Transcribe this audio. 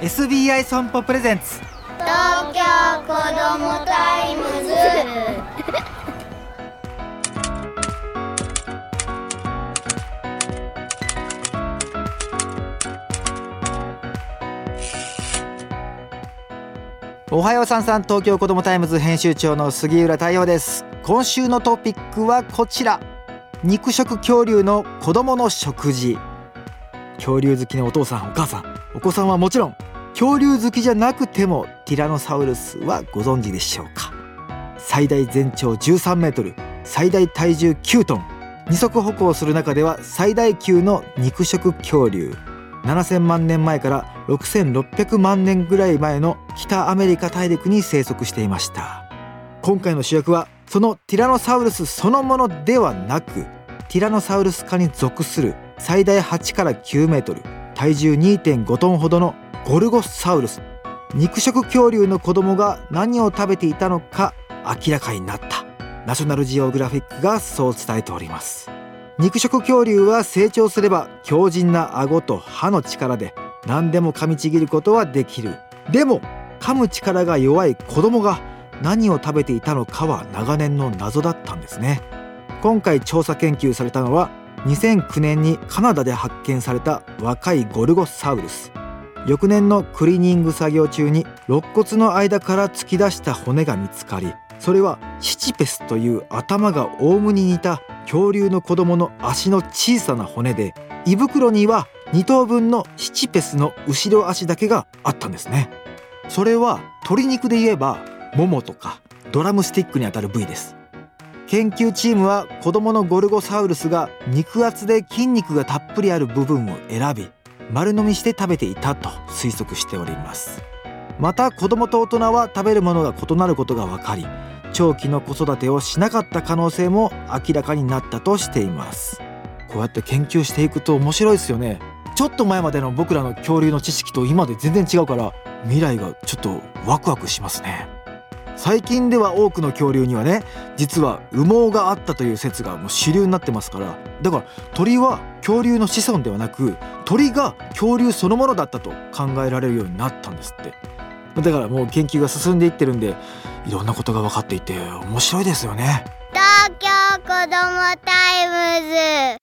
SBI 損保プレゼンツ。東京子どもタイムズ。おはようさんさん東京子どもタイムズ編集長の杉浦太陽です。今週のトピックはこちら。肉食恐竜の子供の食事。恐竜好きのお父さんお母さんお子さんはもちろん恐竜好きじゃなくてもティラノサウルスはご存知でしょうか？最大全長13メートル最大体重9トン二足歩行する中では最大級の肉食恐竜。7000万年前から6600万年ぐらい前の北アメリカ大陸に生息していました。今回の主役はそのティラノサウルスそのものではなくティラノサウルス科に属する最大8から9メートル体重2.5トンほどのゴルゴサウルス。肉食恐竜の子供が何を食べていたのか明らかになった。ナショナルジオグラフィックがそう伝えております。肉食恐竜は成長すれば強靭な顎と歯の力で何でも噛みちぎることはできる。でも噛む力が弱い子供が何を食べていたのかは長年の謎だったんですね。今回調査研究されたのは2009年にカナダで発見された若いゴルゴサウルス。翌年のクリーニング作業中に肋骨の間から突き出した骨が見つかりそれはシチペスという頭がオウムに似た恐竜の子供の足の小さな骨で胃袋には2頭分のシチペスの後ろ足だけがあったんですね。それは鶏肉で言えばももとかドラムスティックにあたる部位です。研究チームは子供のゴルゴサウルスが肉厚で筋肉がたっぷりある部分を選び丸飲みして食べていたと推測しております。また子供と大人は食べるものが異なることが分かり長期の子育てをしなかった可能性も明らかになったとしています。こうやって研究していくと面白いですよね。ちょっと前までの僕らの恐竜の知識と今で全然違うから未来がちょっとワクワクしますね。最近では多くの恐竜にはね実は羽毛があったという説がもう主流になってますから。だから鳥は恐竜の子孫ではなく鳥が恐竜そのものだったと考えられるようになったんですって。だからもう研究が進んでいってるんでいろんなことが分かっていて面白いですよね。東京子どもタイムズ。